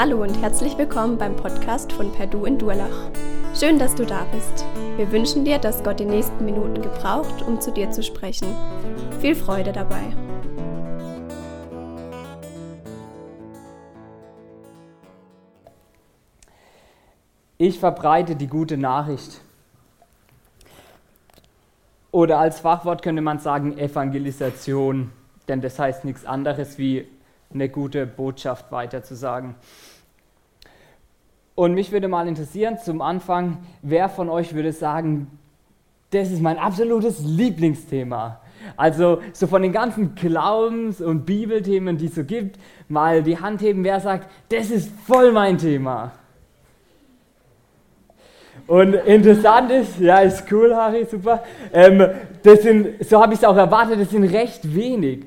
Hallo und herzlich willkommen beim Podcast von Perdu in Durlach. Schön, dass du da bist. Wir wünschen dir, dass Gott die nächsten Minuten gebraucht, um zu dir zu sprechen. Viel Freude dabei. Ich verbreite die gute Nachricht. Oder als Fachwort könnte man sagen Evangelisation, denn das heißt nichts anderes wie eine gute Botschaft weiterzusagen. Und mich würde mal interessieren, zum Anfang, wer von euch würde sagen, das ist mein absolutes Lieblingsthema. Also so von den ganzen Glaubens- und Bibelthemen, die es so gibt, mal die Hand heben, wer sagt, das ist voll mein Thema. Und interessant ist, ja, ist cool, Harry, super. Ähm, das sind, so habe ich es auch erwartet, das sind recht wenig.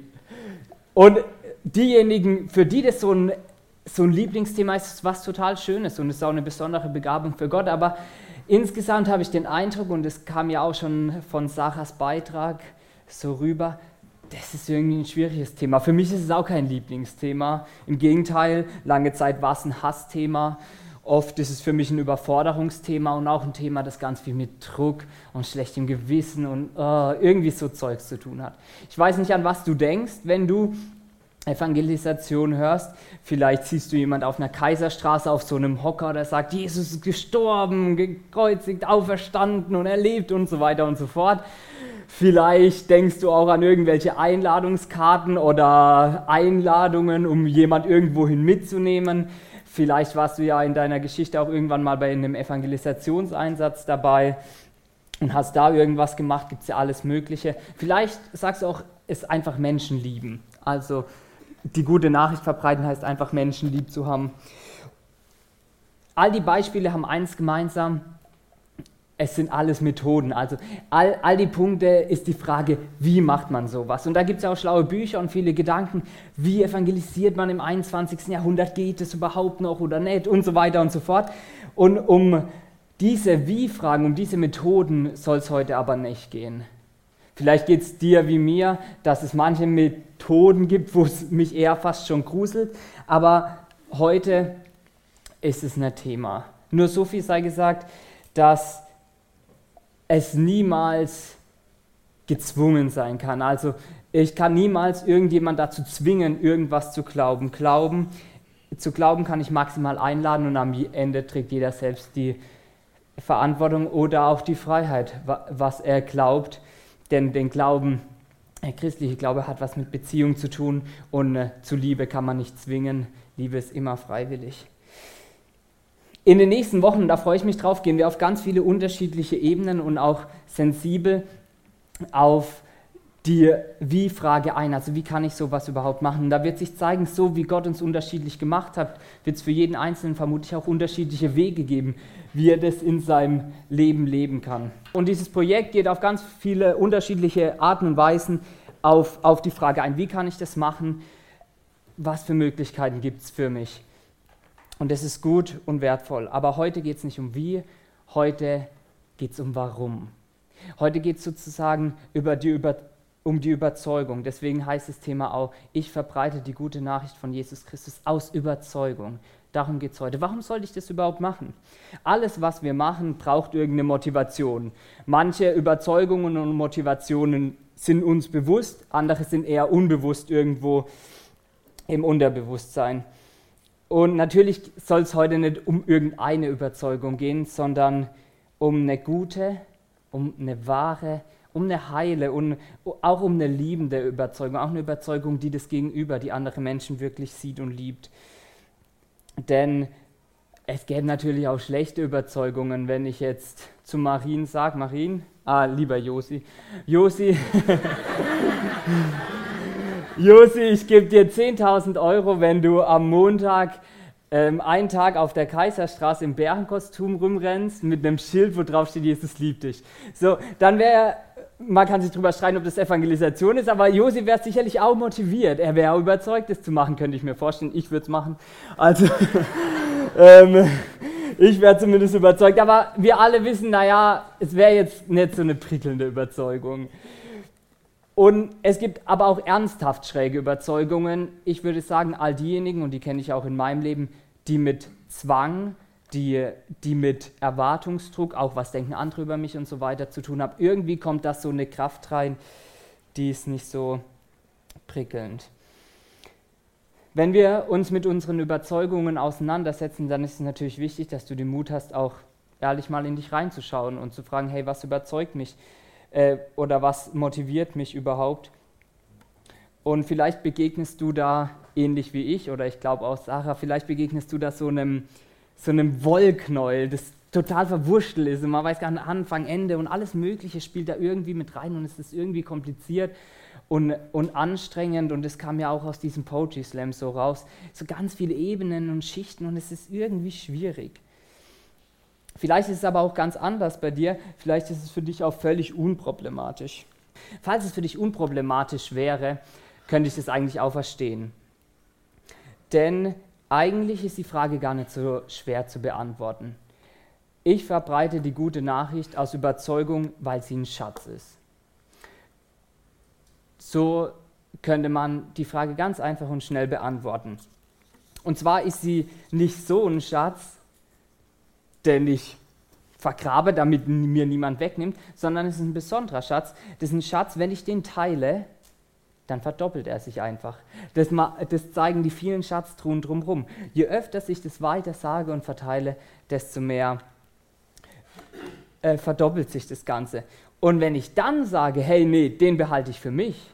Und diejenigen, für die das so ein, so ein Lieblingsthema ist, ist was total Schönes und es ist auch eine besondere Begabung für Gott. Aber insgesamt habe ich den Eindruck, und es kam ja auch schon von Sarahs Beitrag so rüber, das ist irgendwie ein schwieriges Thema. Für mich ist es auch kein Lieblingsthema. Im Gegenteil, lange Zeit war es ein Hassthema. Oft ist es für mich ein Überforderungsthema und auch ein Thema, das ganz viel mit Druck und schlechtem Gewissen und uh, irgendwie so Zeugs zu tun hat. Ich weiß nicht, an was du denkst, wenn du Evangelisation hörst. Vielleicht siehst du jemand auf einer Kaiserstraße auf so einem Hocker, der sagt, Jesus ist gestorben, gekreuzigt, auferstanden und erlebt und so weiter und so fort. Vielleicht denkst du auch an irgendwelche Einladungskarten oder Einladungen, um jemand irgendwohin mitzunehmen. Vielleicht warst du ja in deiner Geschichte auch irgendwann mal bei einem Evangelisationseinsatz dabei und hast da irgendwas gemacht, gibt es ja alles Mögliche. Vielleicht sagst du auch, es einfach Menschen lieben. Also die gute Nachricht verbreiten heißt einfach Menschen lieb zu haben. All die Beispiele haben eins gemeinsam, es sind alles Methoden. Also all, all die Punkte ist die Frage, wie macht man sowas? Und da gibt es ja auch schlaue Bücher und viele Gedanken, wie evangelisiert man im 21. Jahrhundert, geht es überhaupt noch oder nicht und so weiter und so fort. Und um diese Wie-Fragen, um diese Methoden soll es heute aber nicht gehen. Vielleicht geht es dir wie mir, dass es manche Methoden gibt, wo es mich eher fast schon gruselt, aber heute ist es ein Thema. Nur so viel sei gesagt, dass es niemals gezwungen sein kann. Also ich kann niemals irgendjemand dazu zwingen, irgendwas zu glauben. Glauben, zu glauben kann ich maximal einladen und am Ende trägt jeder selbst die Verantwortung oder auch die Freiheit, was er glaubt. Denn den Glauben, der christliche Glaube hat was mit Beziehung zu tun und äh, zu Liebe kann man nicht zwingen. Liebe ist immer freiwillig. In den nächsten Wochen, da freue ich mich drauf, gehen wir auf ganz viele unterschiedliche Ebenen und auch sensibel auf die Wie-Frage ein. Also wie kann ich sowas überhaupt machen? Da wird sich zeigen, so wie Gott uns unterschiedlich gemacht hat, wird es für jeden Einzelnen vermutlich auch unterschiedliche Wege geben, wie er das in seinem Leben leben kann. Und dieses Projekt geht auf ganz viele unterschiedliche Arten und Weisen auf, auf die Frage ein, wie kann ich das machen? Was für Möglichkeiten gibt es für mich? Und das ist gut und wertvoll. Aber heute geht es nicht um wie, heute geht es um warum. Heute geht es sozusagen über die über um die Überzeugung. Deswegen heißt das Thema auch, ich verbreite die gute Nachricht von Jesus Christus aus Überzeugung. Darum geht es heute. Warum sollte ich das überhaupt machen? Alles, was wir machen, braucht irgendeine Motivation. Manche Überzeugungen und Motivationen sind uns bewusst, andere sind eher unbewusst irgendwo im Unterbewusstsein. Und natürlich soll es heute nicht um irgendeine Überzeugung gehen, sondern um eine gute, um eine wahre, um eine heile und auch um eine liebende Überzeugung, auch eine Überzeugung, die das Gegenüber, die andere Menschen wirklich sieht und liebt. Denn es gäbe natürlich auch schlechte Überzeugungen, wenn ich jetzt zu Marin sage, Marin, ah, lieber Josi, Josi, Josi, ich gebe dir 10.000 Euro, wenn du am Montag ähm, einen Tag auf der Kaiserstraße im Bärenkostüm rumrennst mit einem Schild, wo drauf steht, Jesus liebt dich. So, dann wäre man kann sich darüber streiten, ob das Evangelisation ist, aber Josi wäre sicherlich auch motiviert. Er wäre auch überzeugt, das zu machen, könnte ich mir vorstellen. Ich würde es machen. Also, ähm, ich wäre zumindest überzeugt. Aber wir alle wissen, naja, es wäre jetzt nicht so eine prickelnde Überzeugung. Und es gibt aber auch ernsthaft schräge Überzeugungen. Ich würde sagen, all diejenigen, und die kenne ich auch in meinem Leben, die mit Zwang, die, die mit Erwartungsdruck, auch was denken andere über mich und so weiter zu tun haben. Irgendwie kommt das so eine Kraft rein, die ist nicht so prickelnd. Wenn wir uns mit unseren Überzeugungen auseinandersetzen, dann ist es natürlich wichtig, dass du den Mut hast, auch ehrlich mal in dich reinzuschauen und zu fragen, hey, was überzeugt mich äh, oder was motiviert mich überhaupt? Und vielleicht begegnest du da ähnlich wie ich oder ich glaube auch Sarah, vielleicht begegnest du da so einem, so einem Wollknäuel, das total verwurschtelt ist und man weiß gar nicht Anfang, Ende und alles Mögliche spielt da irgendwie mit rein und es ist irgendwie kompliziert und, und anstrengend und es kam ja auch aus diesem Poetry Slam so raus, so ganz viele Ebenen und Schichten und es ist irgendwie schwierig. Vielleicht ist es aber auch ganz anders bei dir, vielleicht ist es für dich auch völlig unproblematisch. Falls es für dich unproblematisch wäre, könnte ich es eigentlich auch verstehen. Denn eigentlich ist die Frage gar nicht so schwer zu beantworten. Ich verbreite die gute Nachricht aus Überzeugung, weil sie ein Schatz ist. So könnte man die Frage ganz einfach und schnell beantworten. Und zwar ist sie nicht so ein Schatz, den ich vergrabe, damit mir niemand wegnimmt, sondern es ist ein besonderer Schatz. Das ist ein Schatz, wenn ich den teile, dann verdoppelt er sich einfach. Das, das zeigen die vielen Schatztruhen drumherum. Je öfter ich das weiter sage und verteile, desto mehr äh, verdoppelt sich das Ganze. Und wenn ich dann sage, hey, nee, den behalte ich für mich,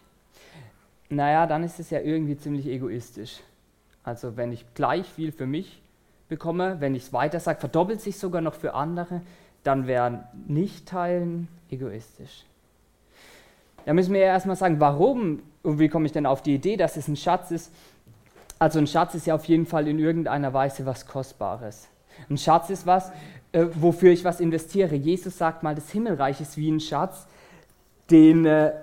naja, dann ist es ja irgendwie ziemlich egoistisch. Also wenn ich gleich viel für mich bekomme, wenn ich es weiter sage, verdoppelt sich sogar noch für andere, dann wäre nicht teilen egoistisch. Da müssen wir ja erstmal sagen, warum und wie komme ich denn auf die Idee, dass es ein Schatz ist. Also ein Schatz ist ja auf jeden Fall in irgendeiner Weise was Kostbares. Ein Schatz ist was, äh, wofür ich was investiere. Jesus sagt mal, das Himmelreich ist wie ein Schatz, den äh,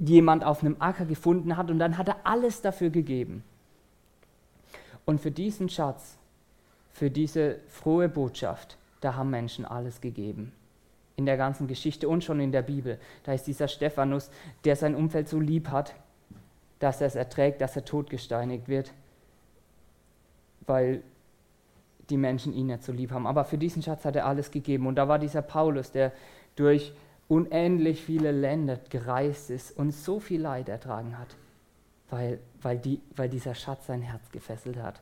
jemand auf einem Acker gefunden hat und dann hat er alles dafür gegeben. Und für diesen Schatz, für diese frohe Botschaft, da haben Menschen alles gegeben. In der ganzen Geschichte und schon in der Bibel. Da ist dieser Stephanus, der sein Umfeld so lieb hat, dass er es erträgt, dass er totgesteinigt wird, weil die Menschen ihn nicht so lieb haben. Aber für diesen Schatz hat er alles gegeben. Und da war dieser Paulus, der durch unendlich viele Länder gereist ist und so viel Leid ertragen hat, weil, weil, die, weil dieser Schatz sein Herz gefesselt hat.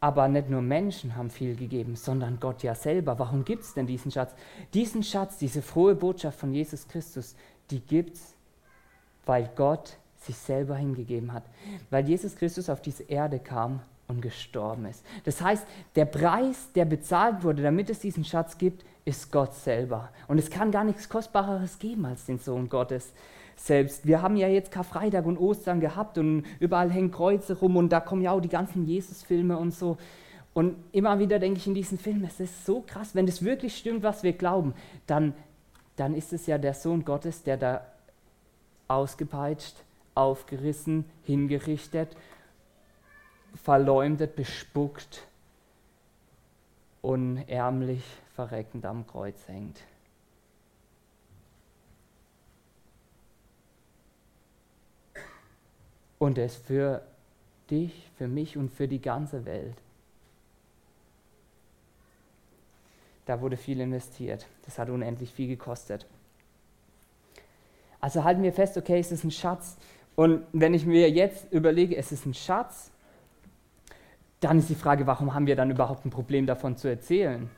Aber nicht nur Menschen haben viel gegeben, sondern Gott ja selber. Warum gibt es denn diesen Schatz? Diesen Schatz, diese frohe Botschaft von Jesus Christus, die gibt es, weil Gott sich selber hingegeben hat, weil Jesus Christus auf diese Erde kam und gestorben ist. Das heißt, der Preis, der bezahlt wurde, damit es diesen Schatz gibt, ist Gott selber. Und es kann gar nichts Kostbareres geben als den Sohn Gottes selbst. Wir haben ja jetzt Karfreitag und Ostern gehabt und überall hängen Kreuze rum und da kommen ja auch die ganzen Jesus-Filme und so. Und immer wieder denke ich in diesen Filmen, es ist so krass, wenn es wirklich stimmt, was wir glauben, dann, dann ist es ja der Sohn Gottes, der da ausgepeitscht, aufgerissen, hingerichtet, verleumdet, bespuckt und ärmlich verreckend am Kreuz hängt. Und es für dich, für mich und für die ganze Welt. Da wurde viel investiert. Das hat unendlich viel gekostet. Also halten wir fest, okay, es ist ein Schatz. Und wenn ich mir jetzt überlege, es ist ein Schatz, dann ist die Frage, warum haben wir dann überhaupt ein Problem davon zu erzählen?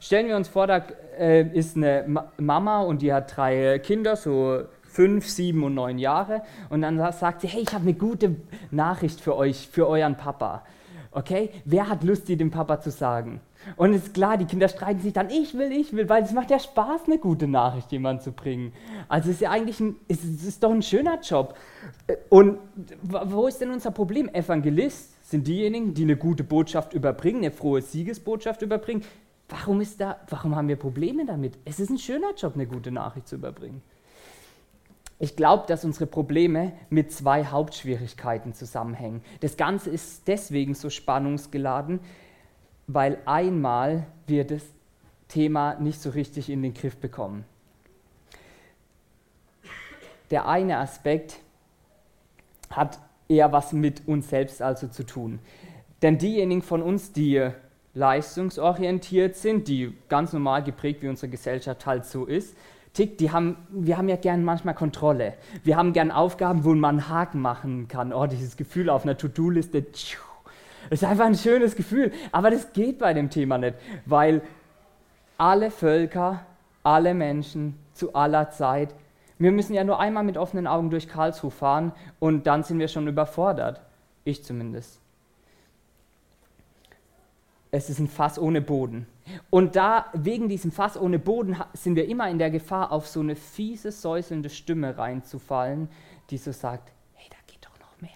Stellen wir uns vor, da äh, ist eine Ma Mama und die hat drei Kinder, so fünf, sieben und neun Jahre. Und dann sagt sie, hey, ich habe eine gute Nachricht für euch, für euren Papa. Okay, wer hat Lust, die dem Papa zu sagen? Und ist klar, die Kinder streiten sich dann, ich will, ich will, weil es macht ja Spaß, eine gute Nachricht jemand zu bringen. Also ist ja eigentlich ein, es ist doch ein schöner Job. Und wo ist denn unser Problem? Evangelist sind diejenigen, die eine gute Botschaft überbringen, eine frohe Siegesbotschaft überbringen. Warum, ist da, warum haben wir Probleme damit? Es ist ein schöner Job, eine gute Nachricht zu überbringen. Ich glaube, dass unsere Probleme mit zwei Hauptschwierigkeiten zusammenhängen. Das Ganze ist deswegen so spannungsgeladen, weil einmal wir das Thema nicht so richtig in den Griff bekommen. Der eine Aspekt hat eher was mit uns selbst also zu tun. Denn diejenigen von uns, die leistungsorientiert sind, die ganz normal geprägt, wie unsere Gesellschaft halt so ist, tickt, die haben, wir haben ja gern manchmal Kontrolle. Wir haben gern Aufgaben, wo man einen Haken machen kann. Oh, dieses Gefühl auf einer To-Do-Liste. Das ist einfach ein schönes Gefühl. Aber das geht bei dem Thema nicht, weil alle Völker, alle Menschen zu aller Zeit, wir müssen ja nur einmal mit offenen Augen durch Karlsruhe fahren und dann sind wir schon überfordert. Ich zumindest es ist ein Fass ohne Boden. Und da, wegen diesem Fass ohne Boden, sind wir immer in der Gefahr, auf so eine fiese, säuselnde Stimme reinzufallen, die so sagt, hey, da geht doch noch mehr.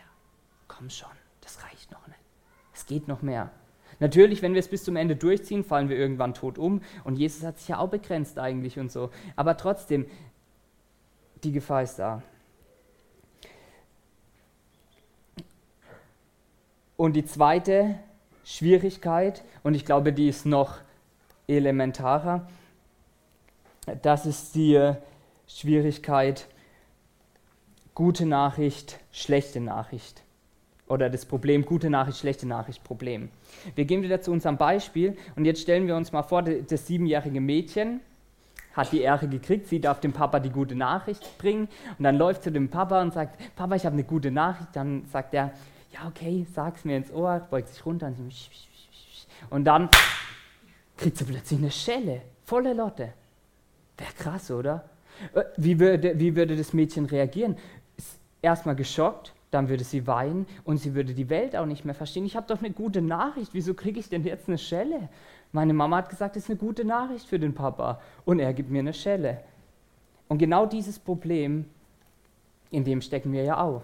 Komm schon, das reicht noch nicht. Es geht noch mehr. Natürlich, wenn wir es bis zum Ende durchziehen, fallen wir irgendwann tot um. Und Jesus hat sich ja auch begrenzt eigentlich und so. Aber trotzdem, die Gefahr ist da. Und die zweite Schwierigkeit, und ich glaube, die ist noch elementarer, das ist die Schwierigkeit gute Nachricht, schlechte Nachricht. Oder das Problem gute Nachricht, schlechte Nachricht, Problem. Wir gehen wieder zu unserem Beispiel und jetzt stellen wir uns mal vor, das siebenjährige Mädchen hat die Ehre gekriegt, sie darf dem Papa die gute Nachricht bringen und dann läuft zu dem Papa und sagt, Papa, ich habe eine gute Nachricht. Dann sagt er, ja, okay, sag's mir ins Ohr, beugt sich runter und dann kriegt sie plötzlich eine Schelle, volle Lotte. Wäre krass, oder? Äh, wie würde, wie würde das Mädchen reagieren? Erstmal geschockt, dann würde sie weinen und sie würde die Welt auch nicht mehr verstehen. Ich habe doch eine gute Nachricht, wieso kriege ich denn jetzt eine Schelle? Meine Mama hat gesagt, das ist eine gute Nachricht für den Papa und er gibt mir eine Schelle. Und genau dieses Problem, in dem stecken wir ja auch.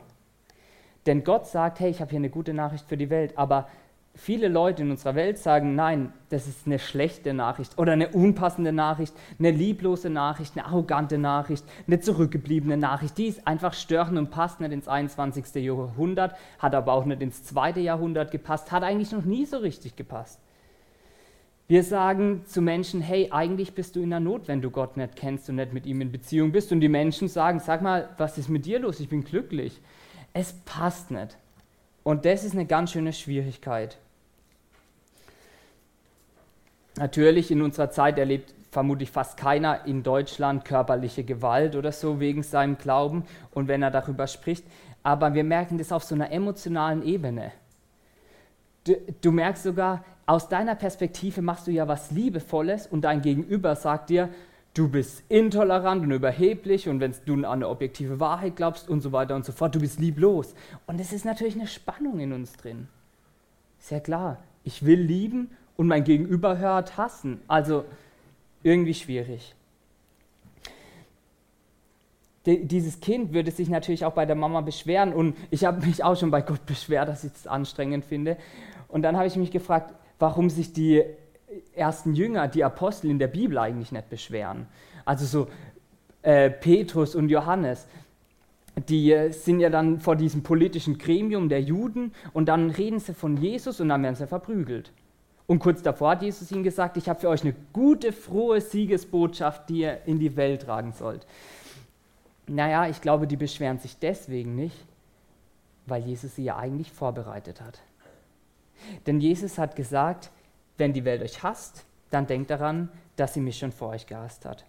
Denn Gott sagt, hey, ich habe hier eine gute Nachricht für die Welt, aber viele Leute in unserer Welt sagen, nein, das ist eine schlechte Nachricht oder eine unpassende Nachricht, eine lieblose Nachricht, eine arrogante Nachricht, eine zurückgebliebene Nachricht. Die ist einfach störend und passt nicht ins 21. Jahrhundert, hat aber auch nicht ins zweite Jahrhundert gepasst, hat eigentlich noch nie so richtig gepasst. Wir sagen zu Menschen, hey, eigentlich bist du in der Not, wenn du Gott nicht kennst und nicht mit ihm in Beziehung bist. Und die Menschen sagen, sag mal, was ist mit dir los? Ich bin glücklich es passt nicht. Und das ist eine ganz schöne Schwierigkeit. Natürlich, in unserer Zeit erlebt vermutlich fast keiner in Deutschland körperliche Gewalt oder so wegen seinem Glauben und wenn er darüber spricht. Aber wir merken das auf so einer emotionalen Ebene. Du, du, merkst sogar, aus deiner Perspektive machst du ja was Liebevolles und dein Gegenüber sagt dir, du bist intolerant und überheblich und wenn du an eine objektive Wahrheit glaubst und so weiter und so fort, du bist lieblos. Und es ist natürlich eine Spannung in uns drin. Sehr klar, ich will lieben und mein Gegenüber hört hassen. Also irgendwie schwierig. dieses Kind würde sich natürlich auch bei der Mama beschweren und ich habe mich auch schon bei Gott beschwert, dass ich es anstrengend finde. Und dann habe ich mich gefragt, warum sich die ersten Jünger, die Apostel in der Bibel eigentlich nicht beschweren. Also so äh, Petrus und Johannes, die äh, sind ja dann vor diesem politischen Gremium der Juden und dann reden sie von Jesus und dann werden sie verprügelt. Und kurz davor hat Jesus ihnen gesagt, ich habe für euch eine gute, frohe Siegesbotschaft, die ihr in die Welt tragen sollt. Naja, ich glaube, die beschweren sich deswegen nicht, weil Jesus sie ja eigentlich vorbereitet hat. Denn Jesus hat gesagt, wenn die Welt euch hasst, dann denkt daran, dass sie mich schon vor euch gehasst hat.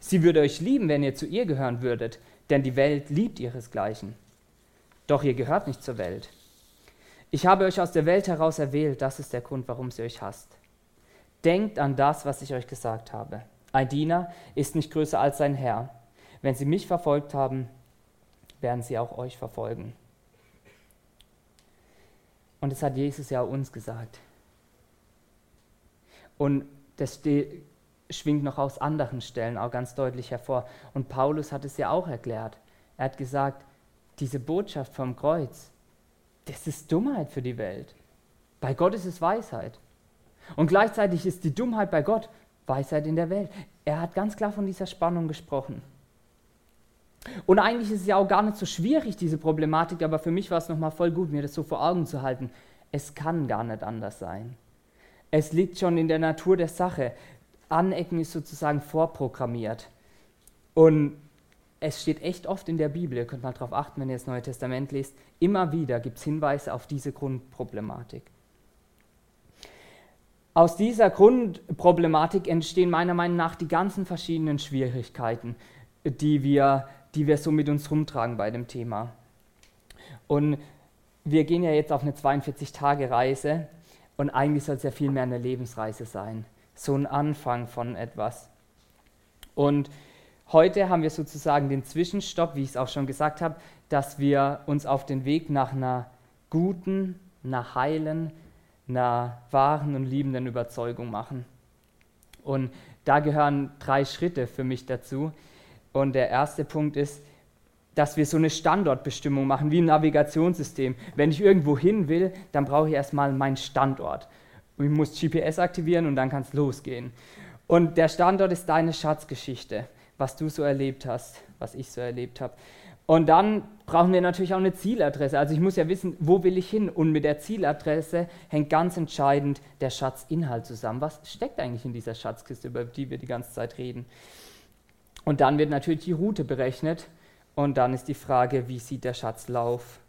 Sie würde euch lieben, wenn ihr zu ihr gehören würdet, denn die Welt liebt ihresgleichen. Doch ihr gehört nicht zur Welt. Ich habe euch aus der Welt heraus erwählt, das ist der Grund, warum sie euch hasst. Denkt an das, was ich euch gesagt habe. Ein Diener ist nicht größer als sein Herr. Wenn sie mich verfolgt haben, werden sie auch euch verfolgen. Und es hat Jesus ja uns gesagt. Und das schwingt noch aus anderen Stellen auch ganz deutlich hervor. Und Paulus hat es ja auch erklärt. Er hat gesagt, diese Botschaft vom Kreuz, das ist Dummheit für die Welt. Bei Gott ist es Weisheit. Und gleichzeitig ist die Dummheit bei Gott Weisheit in der Welt. Er hat ganz klar von dieser Spannung gesprochen. Und eigentlich ist es ja auch gar nicht so schwierig, diese Problematik, aber für mich war es nochmal voll gut, mir das so vor Augen zu halten. Es kann gar nicht anders sein. Es liegt schon in der Natur der Sache. Anecken ist sozusagen vorprogrammiert. Und es steht echt oft in der Bibel, ihr könnt mal darauf achten, wenn ihr das Neue Testament lest, immer wieder gibt es Hinweise auf diese Grundproblematik. Aus dieser Grundproblematik entstehen meiner Meinung nach die ganzen verschiedenen Schwierigkeiten, die wir, die wir so mit uns rumtragen bei dem Thema. Und wir gehen ja jetzt auf eine 42-Tage-Reise und eigentlich soll es ja viel mehr eine Lebensreise sein. So ein Anfang von etwas. Und heute haben wir sozusagen den Zwischenstopp, wie ich es auch schon gesagt habe, dass wir uns auf den Weg nach einer guten, einer heilen, einer wahren und liebenden Überzeugung machen. Und da gehören drei Schritte für mich dazu. Und der erste Punkt ist, dass wir so eine Standortbestimmung machen, wie ein Navigationssystem. Wenn ich irgendwo hin will, dann brauche ich erstmal meinen Standort. Ich muss GPS aktivieren und dann kann es losgehen. Und der Standort ist deine Schatzgeschichte, was du so erlebt hast, was ich so erlebt habe. Und dann brauchen wir natürlich auch eine Zieladresse. Also ich muss ja wissen, wo will ich hin? Und mit der Zieladresse hängt ganz entscheidend der Schatzinhalt zusammen. Was steckt eigentlich in dieser Schatzkiste, über die wir die ganze Zeit reden? Und dann wird natürlich die Route berechnet. Und dann ist die Frage, wie sieht der Schatzlauf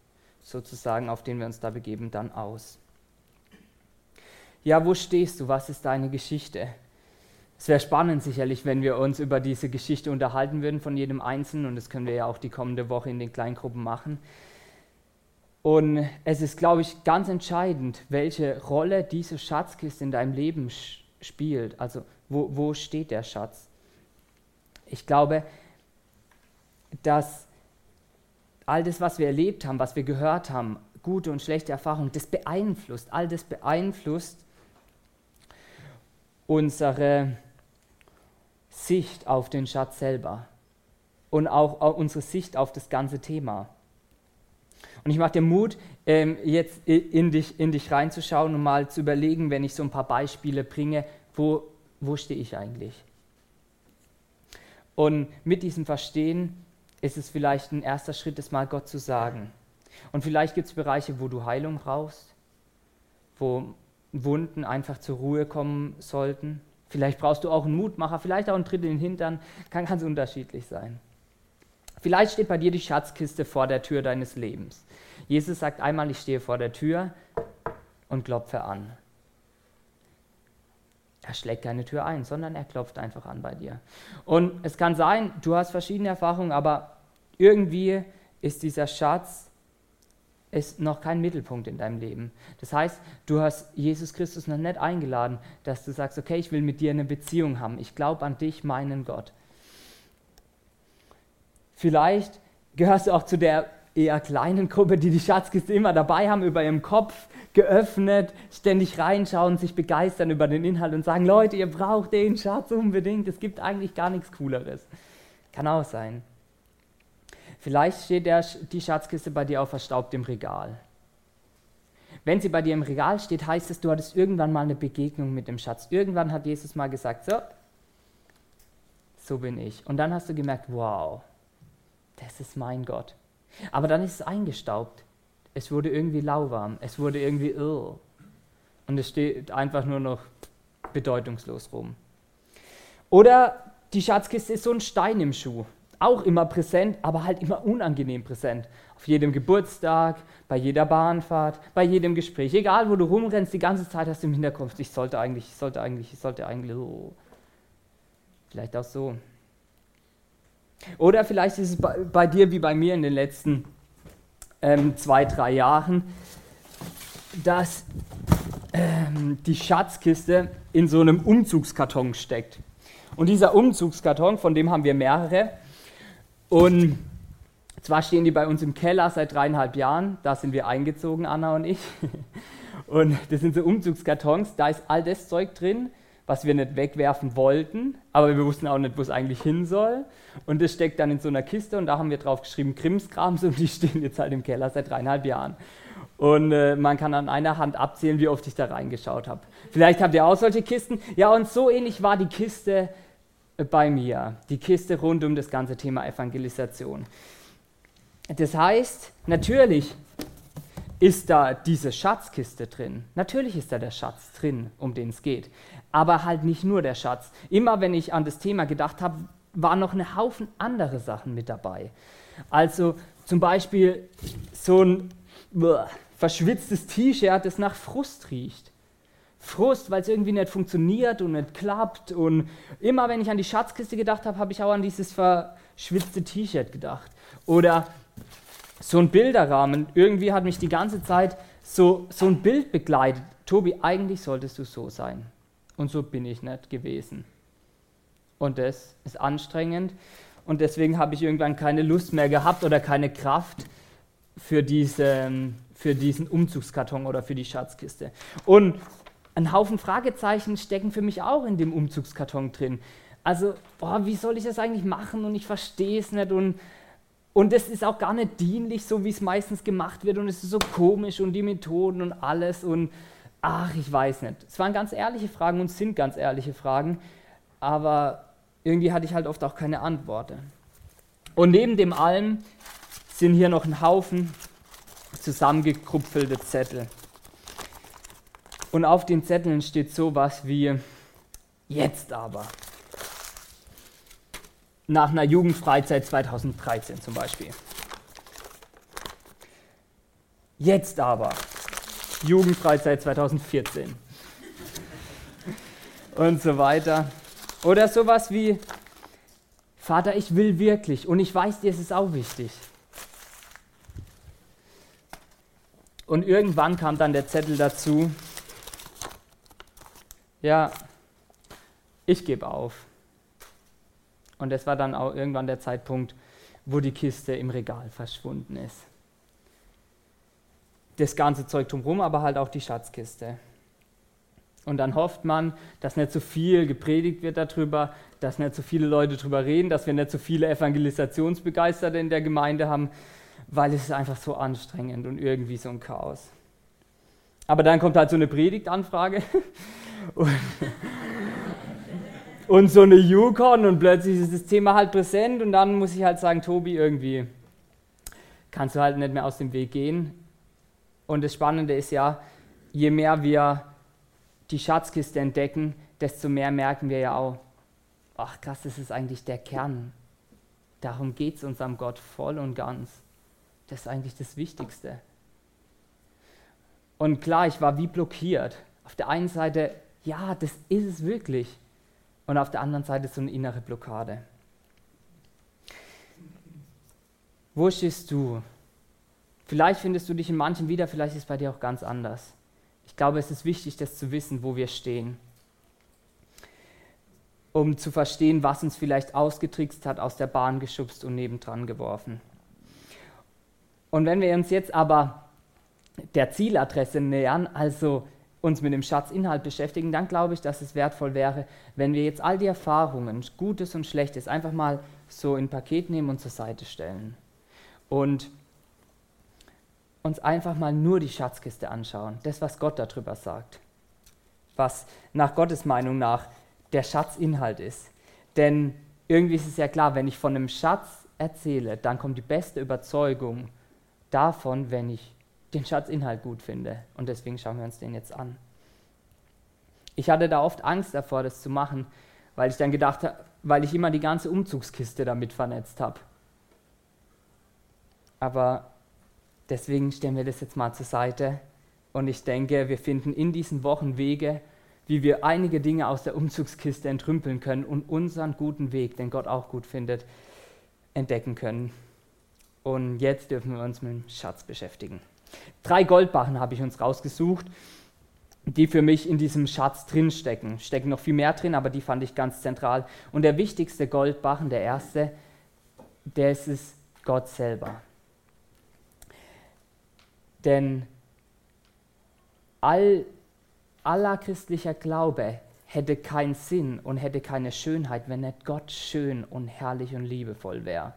sozusagen, auf den wir uns da begeben, dann aus? Ja, wo stehst du? Was ist deine Geschichte? Es wäre spannend sicherlich, wenn wir uns über diese Geschichte unterhalten würden von jedem Einzelnen und das können wir ja auch die kommende Woche in den Kleingruppen machen. Und es ist, glaube ich, ganz entscheidend, welche Rolle diese Schatzkiste in deinem Leben spielt. Also wo, wo steht der Schatz? Ich glaube, dass all das, was wir erlebt haben, was wir gehört haben, gute und schlechte Erfahrungen, das beeinflusst, all das beeinflusst unsere Sicht auf den Schatz selber und auch, unsere Sicht auf das ganze Thema. Und ich mache dir Mut, ähm, jetzt in dich, in dich reinzuschauen und mal zu überlegen, wenn ich so ein paar Beispiele bringe, wo, wo stehe ich eigentlich? Und mit diesem Verstehen ist es vielleicht ein erster Schritt, das mal Gott zu sagen. Und vielleicht gibt es Bereiche, wo du Heilung brauchst, wo Wunden einfach zur Ruhe kommen sollten Vielleicht brauchst du auch einen Mutmacher, vielleicht auch einen Tritt in den Hintern, kann ganz unterschiedlich sein. Vielleicht steht bei dir die Schatzkiste vor der Tür deines Lebens. Jesus sagt einmal, ich stehe vor der Tür und klopfe an. Er schlägt keine Tür ein, sondern er klopft einfach an bei dir. Und es kann sein, du hast verschiedene Erfahrungen, aber irgendwie ist dieser Schatz ist noch kein Mittelpunkt in deinem Leben. Das heißt, du hast Jesus Christus noch nicht eingeladen, dass du sagst, okay, ich will mit dir eine Beziehung haben. Ich glaube an dich, meinen Gott. Vielleicht gehörst du auch zu der eher kleinen Gruppe, die die Schatzkiste immer dabei haben, über ihrem Kopf geöffnet, ständig reinschauen, sich begeistern über den Inhalt und sagen, Leute, ihr braucht den Schatz unbedingt, es gibt eigentlich gar nichts Cooleres. Kann auch sein. Vielleicht steht der, die Schatzkiste bei dir auf verstaubtem Regal. Wenn sie bei dir im Regal steht, heißt es, du hattest irgendwann mal eine Begegnung mit dem Schatz. Irgendwann hat Jesus mal gesagt, so, so bin ich. Und dann hast du gemerkt, wow, das ist mein Gott. Aber dann ist es eingestaubt. Es wurde irgendwie lauwarm. Es wurde irgendwie irr. Und es steht einfach nur noch bedeutungslos rum. Oder die Schatzkiste ist so ein Stein im Schuh auch immer präsent, aber halt immer unangenehm präsent. Auf jedem Geburtstag, bei jeder Bahnfahrt, bei jedem Gespräch. Egal, wo du rumrennst, die ganze Zeit hast du im Hinterkopf, ich sollte eigentlich, ich sollte eigentlich, ich sollte eigentlich so. Vielleicht auch so. Oder vielleicht ist es bei, bei dir wie bei mir in den letzten ähm, zwei, drei Jahren, dass ähm, die Schatzkiste in so einem Umzugskarton steckt. Und dieser Umzugskarton, von dem haben wir mehrere, und zwar stehen die bei uns im Keller seit dreieinhalb Jahren. Da sind wir eingezogen, Anna und ich. Und das sind so Umzugskartons. Da ist all das Zeug drin, was wir nicht wegwerfen wollten, aber wir wussten auch nicht, wo es eigentlich hin soll. Und das steckt dann in so einer Kiste und da haben wir drauf geschrieben Krimskrams und die stehen jetzt halt im Keller seit dreieinhalb Jahren. Und äh, man kann an einer Hand abzählen, wie oft ich da reingeschaut habe. Vielleicht habt ihr auch solche Kisten. Ja, und so ähnlich war die Kiste bei mir, die Kiste rund um das ganze Thema Evangelisation. Das heißt, natürlich ist da diese Schatzkiste drin. Natürlich ist da der Schatz drin, um den es geht. Aber halt nicht nur der Schatz. Immer wenn ich an das Thema gedacht habe, waren noch eine Haufen andere Sachen mit dabei. Also zum Beispiel so ein verschwitztes T-Shirt, das nach Frust riecht. Frust, weil es irgendwie nicht funktioniert und nicht klappt. Und immer wenn ich an die Schatzkiste gedacht habe, habe ich auch an dieses verschwitzte T-Shirt gedacht. Oder so ein Bilderrahmen. Irgendwie hat mich die ganze Zeit so, so ein Bild begleitet. Tobi, eigentlich solltest du so sein. Und so bin ich nicht gewesen. Und das ist anstrengend. Und deswegen habe ich irgendwann keine Lust mehr gehabt oder keine Kraft für, diese, für diesen Umzugskarton oder für die Schatzkiste. Und ein Haufen Fragezeichen stecken für mich auch in dem Umzugskarton drin. Also, boah, wie soll ich das eigentlich machen und ich verstehe es nicht und und es ist auch gar nicht dienlich, so wie es meistens gemacht wird und es ist so komisch und die Methoden und alles und ach, ich weiß nicht. Es waren ganz ehrliche Fragen und sind ganz ehrliche Fragen, aber irgendwie hatte ich halt oft auch keine Antworten. Und neben dem allem sind hier noch ein Haufen zusammengekrupfelte Zettel. Und auf den Zetteln steht sowas wie jetzt aber. Nach einer Jugendfreizeit 2013 zum Beispiel. Jetzt aber. Jugendfreizeit 2014. Und so weiter. Oder sowas wie, Vater, ich will wirklich und ich weiß dir, es ist auch wichtig. Und irgendwann kam dann der Zettel dazu, ja, ich gebe auf. Und das war dann auch irgendwann der Zeitpunkt, wo die Kiste im Regal verschwunden ist. Das ganze Zeug drumherum, aber halt auch die Schatzkiste. Und dann hofft man, dass nicht so viel gepredigt wird darüber, dass nicht so viele Leute darüber reden, dass wir nicht so viele Evangelisationsbegeisterte in der Gemeinde haben, weil es ist einfach so anstrengend und irgendwie so ein Chaos. Aber dann kommt halt so eine Predigtanfrage und, und so eine Yukon und plötzlich ist das Thema halt präsent und dann muss ich halt sagen, Tobi, irgendwie kannst du halt nicht mehr aus dem Weg gehen. Und das Spannende ist ja, je mehr wir die Schatzkiste entdecken, desto mehr merken wir ja auch, ach krass, das ist eigentlich der Kern. Darum geht es unserem Gott voll und ganz. Das ist eigentlich das Wichtigste. Und klar, ich war wie blockiert. Auf der einen Seite, ja, das ist es wirklich. Und auf der anderen Seite so eine innere Blockade. Wo stehst du? Vielleicht findest du dich in manchen wieder, vielleicht ist es bei dir auch ganz anders. Ich glaube, es ist wichtig, das zu wissen, wo wir stehen. Um zu verstehen, was uns vielleicht ausgetrickst hat, aus der Bahn geschubst und nebendran geworfen. Und wenn wir uns jetzt aber der Zieladresse nähern, also uns mit dem Schatzinhalt beschäftigen, dann glaube ich, dass es wertvoll wäre, wenn wir jetzt all die Erfahrungen, Gutes und Schlechtes, einfach mal so in ein Paket nehmen und zur Seite stellen. Und uns einfach mal nur die Schatzkiste anschauen, das, was Gott darüber sagt, was nach Gottes Meinung nach der Schatzinhalt ist. Denn irgendwie ist es ja klar, wenn ich von einem Schatz erzähle, dann kommt die beste Überzeugung davon, wenn ich den Schatzinhalt gut finde. Und deswegen schauen wir uns den jetzt an. Ich hatte da oft Angst davor, das zu machen, weil ich dann gedacht habe, weil ich immer die ganze Umzugskiste damit vernetzt habe. Aber deswegen stellen wir das jetzt mal zur Seite. Und ich denke, wir finden in diesen Wochen Wege, wie wir einige Dinge aus der Umzugskiste entrümpeln können und unseren guten Weg, den Gott auch gut findet, entdecken können. Und jetzt dürfen wir uns mit dem Schatz beschäftigen. Drei Goldbarren habe ich uns rausgesucht, die für mich in diesem Schatz drinstecken. Stecken noch viel mehr drin, aber die fand ich ganz zentral. Und der wichtigste Goldbarren, der erste, der ist es Gott selber. Denn all, aller christlicher Glaube hätte keinen Sinn und hätte keine Schönheit, wenn nicht Gott schön und herrlich und liebevoll wäre.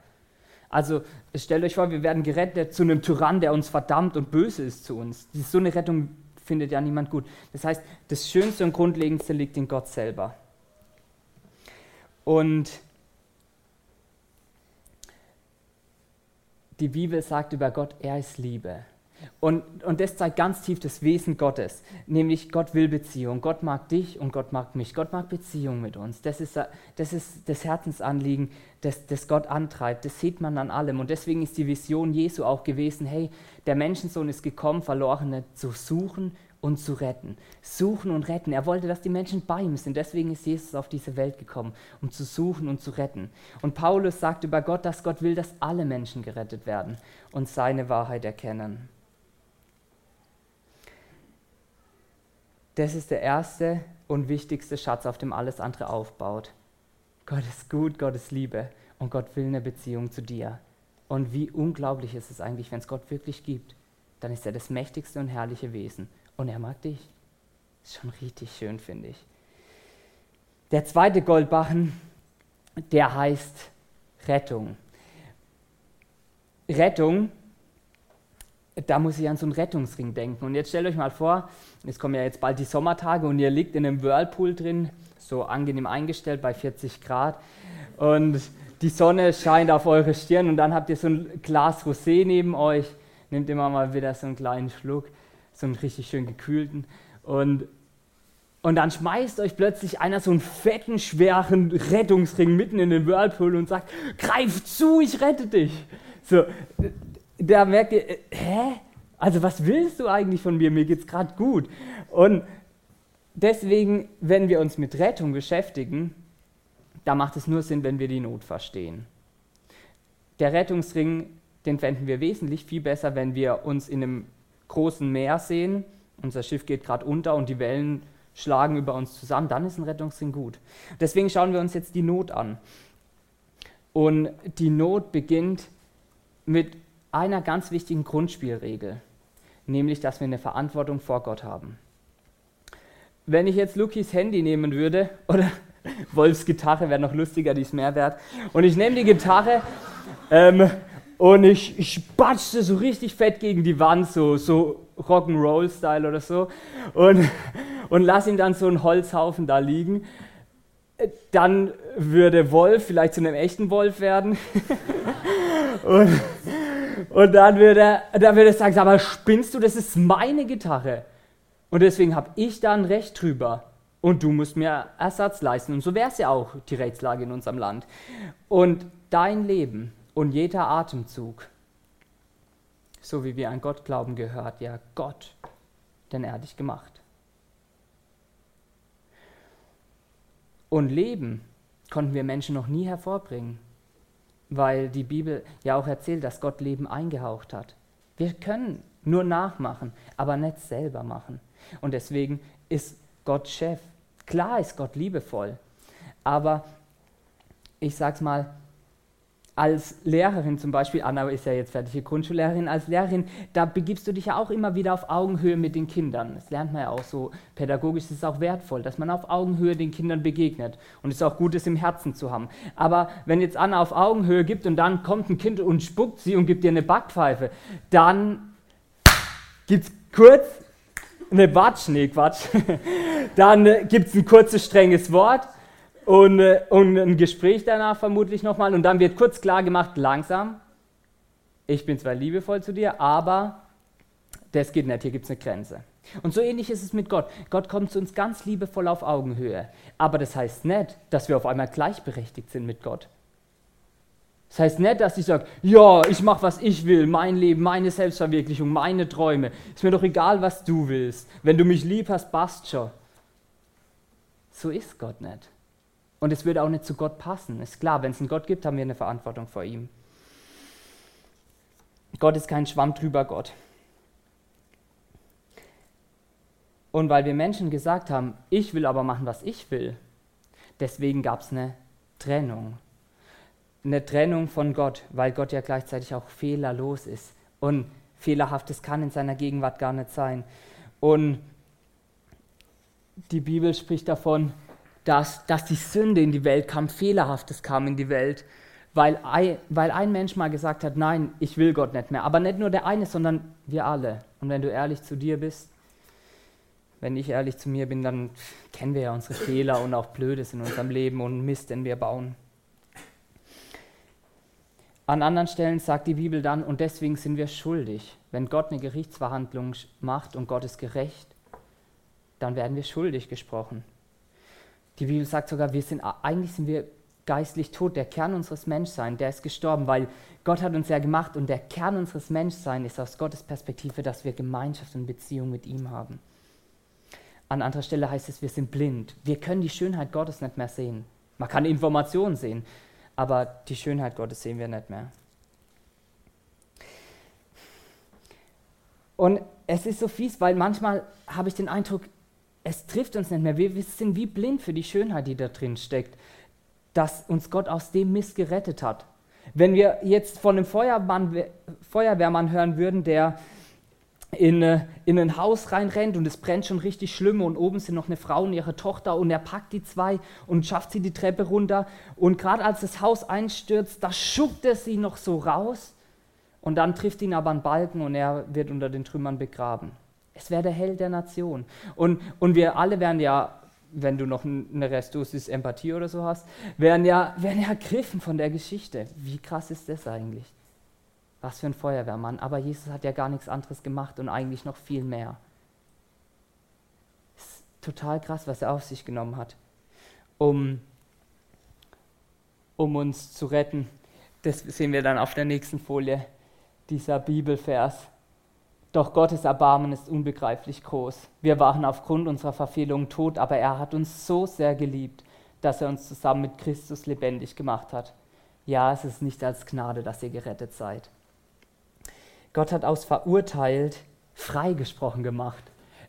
Also stellt euch vor, wir werden gerettet zu einem Tyrann, der uns verdammt und böse ist zu uns. So eine Rettung findet ja niemand gut. Das heißt, das Schönste und Grundlegendste liegt in Gott selber. Und die Bibel sagt über Gott, er ist Liebe. Und, und das zeigt ganz tief das Wesen Gottes, nämlich Gott will Beziehung. Gott mag dich und Gott mag mich. Gott mag Beziehung mit uns. Das ist das, ist das Herzensanliegen, das, das Gott antreibt. Das sieht man an allem. Und deswegen ist die Vision Jesu auch gewesen, hey, der Menschensohn ist gekommen, Verlorene zu suchen und zu retten. Suchen und retten. Er wollte, dass die Menschen bei ihm sind. Deswegen ist Jesus auf diese Welt gekommen, um zu suchen und zu retten. Und Paulus sagt über Gott, dass Gott will, dass alle Menschen gerettet werden und seine Wahrheit erkennen. Das ist der erste und wichtigste Schatz, auf dem alles andere aufbaut. Gott ist gut, Gott ist Liebe und Gott will eine Beziehung zu dir. Und wie unglaublich ist es eigentlich, wenn es Gott wirklich gibt, dann ist er das mächtigste und herrliche Wesen und er mag dich. Ist schon richtig schön, finde ich. Der zweite Goldbarren, der heißt Rettung. Rettung, da muss ich an so einen Rettungsring denken. Und jetzt stellt euch mal vor, es kommen ja jetzt bald die Sommertage und ihr liegt in einem Whirlpool drin, so angenehm eingestellt bei 40 Grad. Und die Sonne scheint auf eure Stirn und dann habt ihr so ein Glas Rosé neben euch. Nehmt immer mal wieder so einen kleinen Schluck so einen richtig schön gekühlten. Und, und dann schmeißt euch plötzlich einer so einen fetten, schweren Rettungsring mitten in den Whirlpool und sagt, greif zu, ich rette dich. So, da merkt ihr, äh, hä? Also was willst du eigentlich von mir? Mir geht's gerade gut. Und deswegen, wenn wir uns mit Rettung beschäftigen, da macht es nur Sinn, wenn wir die Not verstehen. Der Rettungsring, den fänden wir wesentlich viel besser, wenn wir uns in einem großen Meer sehen, unser Schiff geht gerade unter und die Wellen schlagen über uns zusammen, dann ist ein Rettungsring gut. Deswegen schauen wir uns jetzt die Not an. Und die Not beginnt mit einer ganz wichtigen Grundspielregel, nämlich dass wir eine Verantwortung vor Gott haben. Wenn ich jetzt Lukis Handy nehmen würde, oder Wolfs Gitarre wäre noch lustiger, die ist mehr wert, und ich nehme die Gitarre ähm, und ich, ich batschte so richtig fett gegen die Wand, so, so Rock'n'Roll-Style oder so. Und, und lass ihn dann so einen Holzhaufen da liegen. Dann würde Wolf vielleicht zu einem echten Wolf werden. und, und dann würde er, dann würde er sagen, aber spinnst du, das ist meine Gitarre. Und deswegen habe ich da ein Recht drüber. Und du musst mir Ersatz leisten. Und so wäre es ja auch die Rechtslage in unserem Land. Und dein Leben und jeder Atemzug, so wie wir an Gott glauben, gehört ja Gott, denn er hat dich gemacht. Und Leben konnten wir Menschen noch nie hervorbringen, weil die Bibel ja auch erzählt, dass Gott Leben eingehaucht hat. Wir können nur nachmachen, aber nicht selber machen. Und deswegen ist Gott Chef. Klar ist Gott liebevoll, aber ich sag's mal, als Lehrerin zum Beispiel, Anna ist ja jetzt fertige Grundschullehrerin, als Lehrerin, da begibst du dich ja auch immer wieder auf Augenhöhe mit den Kindern. Das lernt man ja auch so pädagogisch, ist auch wertvoll, dass man auf Augenhöhe den Kindern begegnet. Und es ist auch gut, es im Herzen zu haben. Aber wenn jetzt Anna auf Augenhöhe gibt und dann kommt ein Kind und spuckt sie und gibt dir eine Backpfeife, dann gibt es kurz eine Batsch, nee, Quatsch. dann äh, gibt es ein kurzes, strenges Wort und, äh, und ein Gespräch danach vermutlich nochmal und dann wird kurz klar gemacht, langsam, ich bin zwar liebevoll zu dir, aber das geht nicht, hier gibt es eine Grenze. Und so ähnlich ist es mit Gott. Gott kommt zu uns ganz liebevoll auf Augenhöhe. Aber das heißt nicht, dass wir auf einmal gleichberechtigt sind mit Gott. Das heißt nicht, dass ich sage, ja, ich mache, was ich will, mein Leben, meine Selbstverwirklichung, meine Träume. Ist mir doch egal, was du willst. Wenn du mich lieb hast, passt schon. So ist Gott nicht. Und es würde auch nicht zu Gott passen. Ist klar, wenn es einen Gott gibt, haben wir eine Verantwortung vor ihm. Gott ist kein Schwamm drüber Gott. Und weil wir Menschen gesagt haben, ich will aber machen, was ich will, deswegen gab es eine Trennung. Eine Trennung von Gott, weil Gott ja gleichzeitig auch fehlerlos ist. Und fehlerhaftes kann in seiner Gegenwart gar nicht sein. Und die Bibel spricht davon, dass, dass die Sünde in die Welt kam, Fehlerhaftes kam in die Welt, weil weil ein Mensch mal gesagt hat, nein, ich will Gott nicht mehr. Aber nicht nur der eine, sondern wir alle. Und wenn du ehrlich zu dir bist, wenn ich ehrlich zu mir bin, dann kennen wir ja unsere Fehler und auch Blödes in unserem Leben und Mist, den wir bauen. An anderen Stellen sagt die Bibel dann, und deswegen sind wir schuldig. Wenn Gott eine Gerichtsverhandlung macht und Gott ist gerecht, dann werden wir schuldig gesprochen. Die Bibel sagt sogar, wir sind, eigentlich sind wir geistlich tot. Der Kern unseres Menschseins, der ist gestorben, weil Gott hat uns ja gemacht und der Kern unseres Menschseins ist aus Gottes Perspektive, dass wir Gemeinschaft und Beziehung mit ihm haben. An anderer Stelle heißt es, wir sind blind. Wir können die Schönheit Gottes nicht mehr sehen. Man kann Informationen sehen, aber die Schönheit Gottes sehen wir nicht mehr. Und es ist so fies, weil manchmal habe ich den Eindruck, es trifft uns nicht mehr. Wir, sind wie blind für die Schönheit, die da drin steckt dass uns Gott aus dem Mist gerettet hat. Wenn wir jetzt von einem Feuerwehrmann, Feuerwehrmann hören würden, der in, äh, in ein Haus reinrennt und es brennt schon richtig schlimm und oben sind noch eine Frau und ihre Tochter und er packt die zwei und schafft sie die Treppe runter und gerade als das Haus einstürzt, da schuckt er sie noch so raus und dann trifft ihn aber ein Balken und er wird unter den Trümmern begraben. Es wäre der Held der Nation. Und, und wir alle wären ja wenn du noch eine Restdosis Empathie oder so hast, werden ja, werden ja ergriffen von der Geschichte. Wie krass ist das eigentlich? Was für ein Feuerwehrmann. Aber Jesus hat ja gar nichts anderes gemacht und eigentlich noch viel mehr. Ist total krass, was er auf sich genommen hat, um, um uns zu retten. Das sehen wir dann auf der nächsten Folie, dieser Bibelvers. Doch Gottes Erbarmen ist unbegreiflich groß. Wir waren aufgrund unserer Verfehlungen tot, aber er hat uns so sehr geliebt, dass er uns zusammen mit Christus lebendig gemacht hat. Ja, es ist nicht als Gnade, dass ihr gerettet seid. Gott hat aus verurteilt freigesprochen gemacht.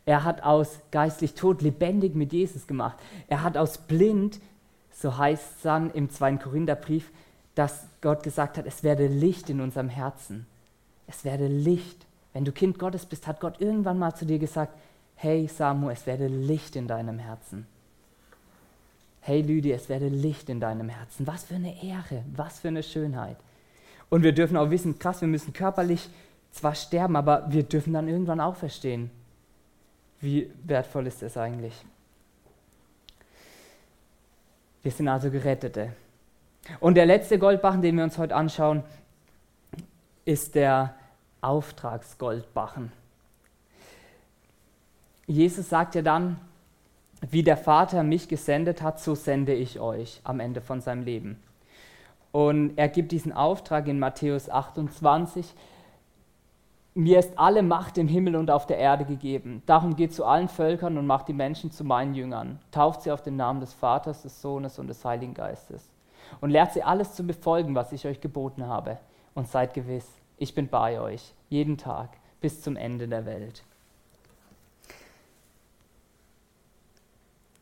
Er hat aus geistlich tot lebendig mit Jesus gemacht. Er hat aus blind, so heißt es dann im 2. Korintherbrief, dass Gott gesagt hat, es werde Licht in unserem Herzen. Es werde Licht. Wenn du Kind Gottes bist, hat Gott irgendwann mal zu dir gesagt, hey Samu, es werde Licht in deinem Herzen. Hey Lydia, es werde Licht in deinem Herzen. Was für eine Ehre, was für eine Schönheit. Und wir dürfen auch wissen, krass, wir müssen körperlich zwar sterben, aber wir dürfen dann irgendwann auch verstehen, wie wertvoll ist es eigentlich. Wir sind also Gerettete. Und der letzte Goldbarren, den wir uns heute anschauen, ist der Auftragsgoldbachen. Jesus sagt ja dann, wie der Vater mich gesendet hat, so sende ich euch am Ende von seinem Leben. Und er gibt diesen Auftrag in Matthäus 28. Mir ist alle Macht im Himmel und auf der Erde gegeben. Darum geht zu allen Völkern und macht die Menschen zu meinen Jüngern. Tauft sie auf den Namen des Vaters, des Sohnes und des Heiligen Geistes. Und lehrt sie alles zu befolgen, was ich euch geboten habe. Und seid gewiss, ich bin bei euch, jeden Tag, bis zum Ende der Welt.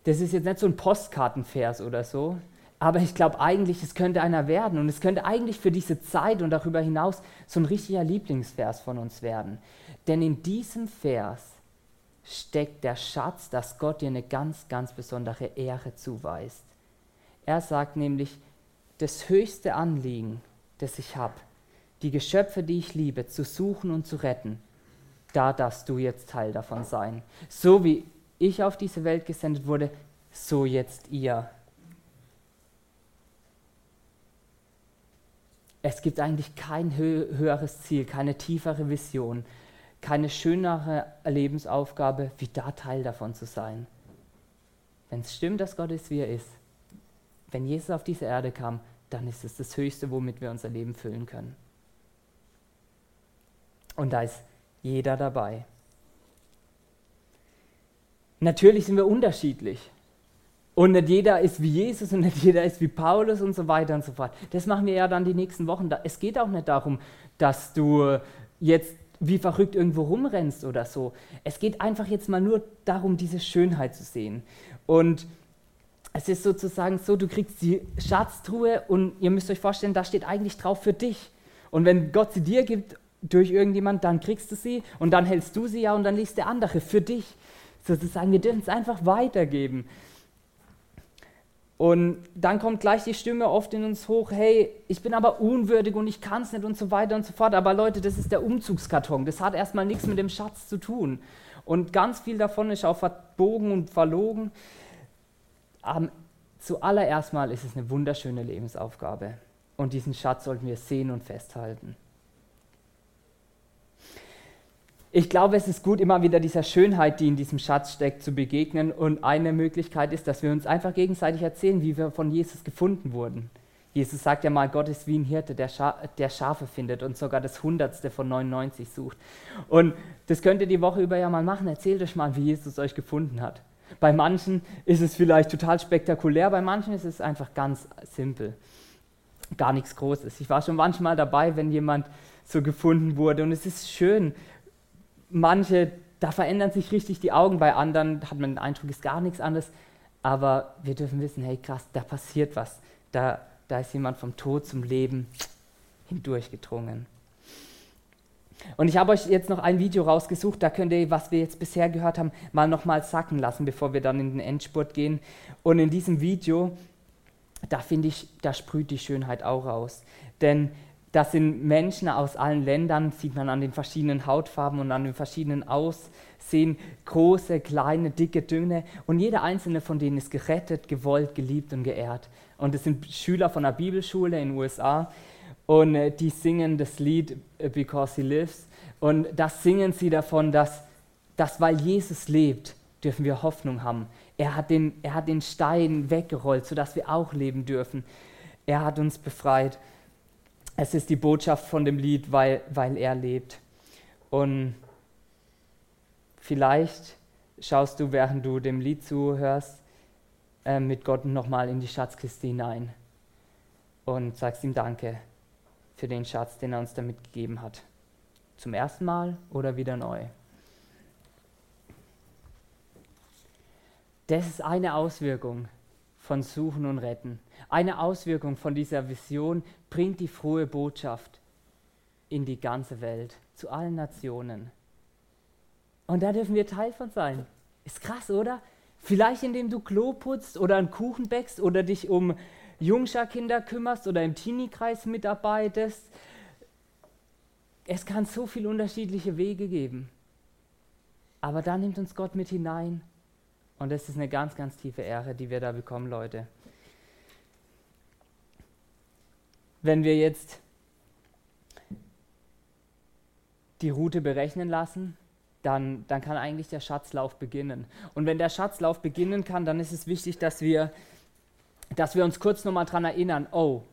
Das ist jetzt nicht so ein Postkartenvers oder so, aber ich glaube eigentlich, es könnte einer werden und es könnte eigentlich für diese Zeit und darüber hinaus so ein richtiger Lieblingsvers von uns werden. Denn in diesem Vers steckt der Schatz, dass Gott dir eine ganz, ganz besondere Ehre zuweist. Er sagt nämlich, das höchste Anliegen, das ich habe, die Geschöpfe, die ich liebe, zu suchen und zu retten, da darfst du jetzt Teil davon sein. So wie ich auf diese Welt gesendet wurde, so jetzt ihr. Es gibt eigentlich kein höheres Ziel, keine tiefere Vision, keine schönere Lebensaufgabe, wie da Teil davon zu sein. Wenn es stimmt, dass Gott ist, wie er ist, wenn Jesus auf diese Erde kam, dann ist es das Höchste, womit wir unser Leben füllen können. Und da ist jeder dabei. Natürlich sind wir unterschiedlich. Und nicht jeder ist wie Jesus und nicht jeder ist wie Paulus und so weiter und so fort. Das machen wir ja dann die nächsten Wochen. Es geht auch nicht darum, dass du jetzt wie verrückt irgendwo rumrennst oder so. Es geht einfach jetzt mal nur darum, diese Schönheit zu sehen. Und es ist sozusagen so, du kriegst die Schatztruhe und ihr müsst euch vorstellen, da steht eigentlich drauf für dich. Und wenn Gott sie dir gibt durch irgendjemand, dann kriegst du sie und dann hältst du sie ja und dann liest der andere für dich. Sozusagen, wir dürfen es einfach weitergeben. Und dann kommt gleich die Stimme oft in uns hoch, hey, ich bin aber unwürdig und ich kann es nicht und so weiter und so fort. Aber Leute, das ist der Umzugskarton. Das hat erstmal nichts mit dem Schatz zu tun. Und ganz viel davon ist auch verbogen und verlogen. Aber zuallererst mal ist es eine wunderschöne Lebensaufgabe. Und diesen Schatz sollten wir sehen und festhalten. Ich glaube, es ist gut, immer wieder dieser Schönheit, die in diesem Schatz steckt, zu begegnen. Und eine Möglichkeit ist, dass wir uns einfach gegenseitig erzählen, wie wir von Jesus gefunden wurden. Jesus sagt ja mal, Gott ist wie ein Hirte, der, Scha der Schafe findet und sogar das Hundertste von 99 sucht. Und das könnt ihr die Woche über ja mal machen. Erzählt euch mal, wie Jesus euch gefunden hat. Bei manchen ist es vielleicht total spektakulär, bei manchen ist es einfach ganz simpel. Gar nichts Großes. Ich war schon manchmal dabei, wenn jemand so gefunden wurde. Und es ist schön, manche, da verändern sich richtig die Augen, bei anderen hat man den Eindruck, ist gar nichts anderes. Aber wir dürfen wissen, hey krass, da passiert was. Da, da ist jemand vom Tod zum Leben hindurchgedrungen. Und ich habe euch jetzt noch ein Video rausgesucht, da könnt ihr, was wir jetzt bisher gehört haben, mal nochmal sacken lassen, bevor wir dann in den Endspurt gehen. Und in diesem Video, da finde ich, da sprüht die Schönheit auch raus. Denn das sind Menschen aus allen Ländern, sieht man an den verschiedenen Hautfarben und an den verschiedenen Aussehen, große, kleine, dicke, dünne. Und jeder einzelne von denen ist gerettet, gewollt, geliebt und geehrt. Und es sind Schüler von einer Bibelschule in den USA und äh, die singen das Lied äh, Because He Lives. Und das singen sie davon, dass, dass weil Jesus lebt, dürfen wir Hoffnung haben. Er hat den, er hat den Stein weggerollt, sodass wir auch leben dürfen. Er hat uns befreit. Es ist die Botschaft von dem Lied, weil, weil er lebt. Und vielleicht schaust du, während du dem Lied zuhörst, äh, mit Gott nochmal in die Schatzkiste hinein und sagst ihm Danke für den Schatz, den er uns damit gegeben hat. Zum ersten Mal oder wieder neu. Das ist eine Auswirkung von Suchen und Retten. Eine Auswirkung von dieser Vision bringt die frohe Botschaft in die ganze Welt, zu allen Nationen. Und da dürfen wir Teil von sein. Ist krass, oder? Vielleicht indem du Klo putzt oder einen Kuchen bäckst oder dich um Jungscha-Kinder kümmerst oder im Teenie-Kreis mitarbeitest. Es kann so viele unterschiedliche Wege geben. Aber da nimmt uns Gott mit hinein. Und das ist eine ganz, ganz tiefe Ehre, die wir da bekommen, Leute. Wenn wir jetzt die Route berechnen lassen, dann, dann kann eigentlich der Schatzlauf beginnen. Und wenn der Schatzlauf beginnen kann, dann ist es wichtig, dass wir, dass wir uns kurz nochmal daran erinnern, oh,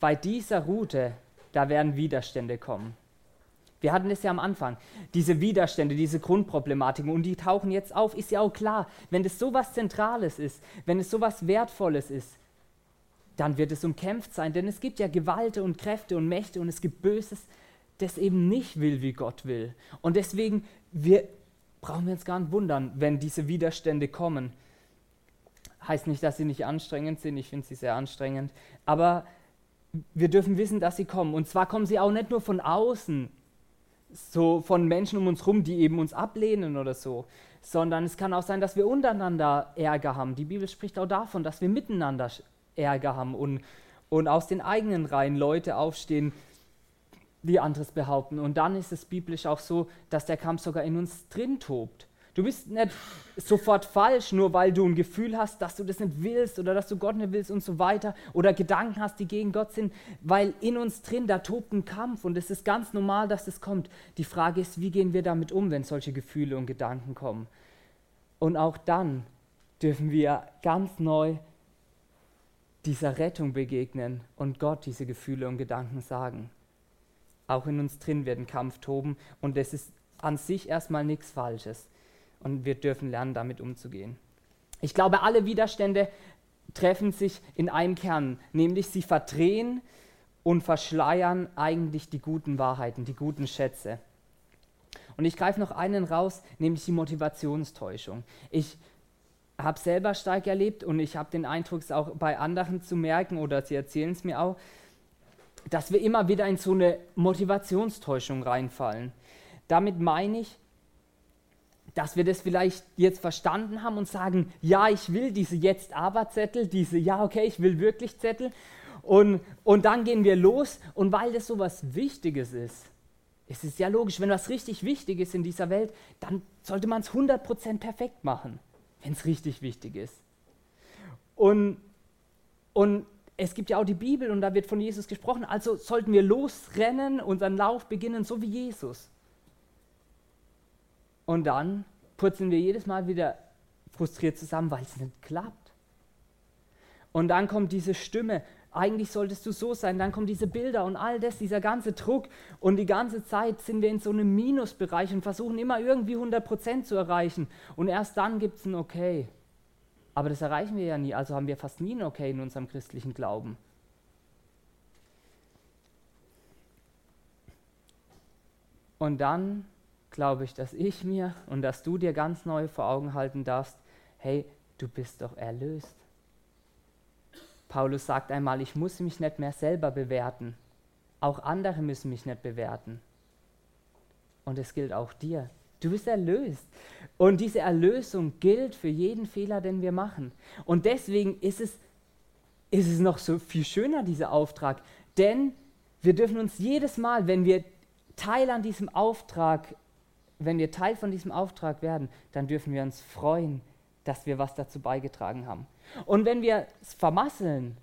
bei dieser Route, da werden Widerstände kommen. Wir hatten es ja am Anfang, diese Widerstände, diese Grundproblematiken und die tauchen jetzt auf, ist ja auch klar, wenn es so was Zentrales ist, wenn es so was Wertvolles ist, dann wird es umkämpft sein, denn es gibt ja Gewalt und Kräfte und Mächte und es gibt Böses, das eben nicht will, wie Gott will. Und deswegen wir, brauchen wir uns gar nicht wundern, wenn diese Widerstände kommen. Heißt nicht, dass sie nicht anstrengend sind, ich finde sie sehr anstrengend, aber wir dürfen wissen, dass sie kommen. Und zwar kommen sie auch nicht nur von außen, so von Menschen um uns herum, die eben uns ablehnen oder so, sondern es kann auch sein, dass wir untereinander Ärger haben. Die Bibel spricht auch davon, dass wir miteinander Ärger haben und, und aus den eigenen Reihen Leute aufstehen, die anderes behaupten. Und dann ist es biblisch auch so, dass der Kampf sogar in uns drin tobt. Du bist nicht sofort falsch, nur weil du ein Gefühl hast, dass du das nicht willst oder dass du Gott nicht willst und so weiter oder Gedanken hast, die gegen Gott sind, weil in uns drin, da tobt ein Kampf und es ist ganz normal, dass das kommt. Die Frage ist, wie gehen wir damit um, wenn solche Gefühle und Gedanken kommen? Und auch dann dürfen wir ganz neu dieser Rettung begegnen und Gott diese Gefühle und Gedanken sagen. Auch in uns drin wird ein Kampf toben und das ist an sich erstmal nichts Falsches und wir dürfen lernen, damit umzugehen. Ich glaube, alle Widerstände treffen sich in einem Kern, nämlich sie verdrehen und verschleiern eigentlich die guten Wahrheiten, die guten Schätze. Und ich greife noch einen raus, nämlich die Motivationstäuschung. Ich habe selber stark erlebt und ich habe den Eindruck, es auch bei anderen zu merken, oder sie erzählen es mir auch, dass wir immer wieder in so eine Motivationstäuschung reinfallen. Damit meine ich, dass wir das vielleicht jetzt verstanden haben und sagen, ja, ich will diese Jetzt-Aber-Zettel, diese, ja, okay, ich will wirklich Zettel. Und, und dann gehen wir los und weil das so was Wichtiges ist, es ist ja logisch, wenn was richtig wichtig ist in dieser Welt, dann sollte man es 100% perfekt machen, wenn es richtig wichtig ist. Und, und es gibt ja auch die Bibel und da wird von Jesus gesprochen, also sollten wir losrennen, unseren Lauf beginnen, so wie Jesus. Und dann purzeln wir jedes Mal wieder frustriert zusammen, weil es nicht klappt. Und dann kommt diese Stimme, eigentlich solltest du so sein, dann kommen diese Bilder und all das, dieser ganze Druck und die ganze Zeit sind wir in so einem Minusbereich und versuchen immer irgendwie 100% zu erreichen und erst dann gibt es ein Okay. Aber das erreichen wir ja nie, also haben wir fast nie ein Okay in unserem christlichen Glauben. Und dann glaube ich, dass ich mir und dass du dir ganz neu vor Augen halten darfst, hey, du bist doch erlöst. Paulus sagt einmal, ich muss mich nicht mehr selber bewerten. Auch andere müssen mich nicht bewerten. Und es gilt auch dir. Du bist erlöst. Und diese Erlösung gilt für jeden Fehler, den wir machen. Und deswegen ist es, ist es noch so viel schöner, dieser Auftrag. Denn wir dürfen uns jedes Mal, wenn wir Teil an diesem Auftrag, wenn wir Teil von diesem Auftrag werden, dann dürfen wir uns freuen, dass wir was dazu beigetragen haben. Und wenn wir es vermasseln,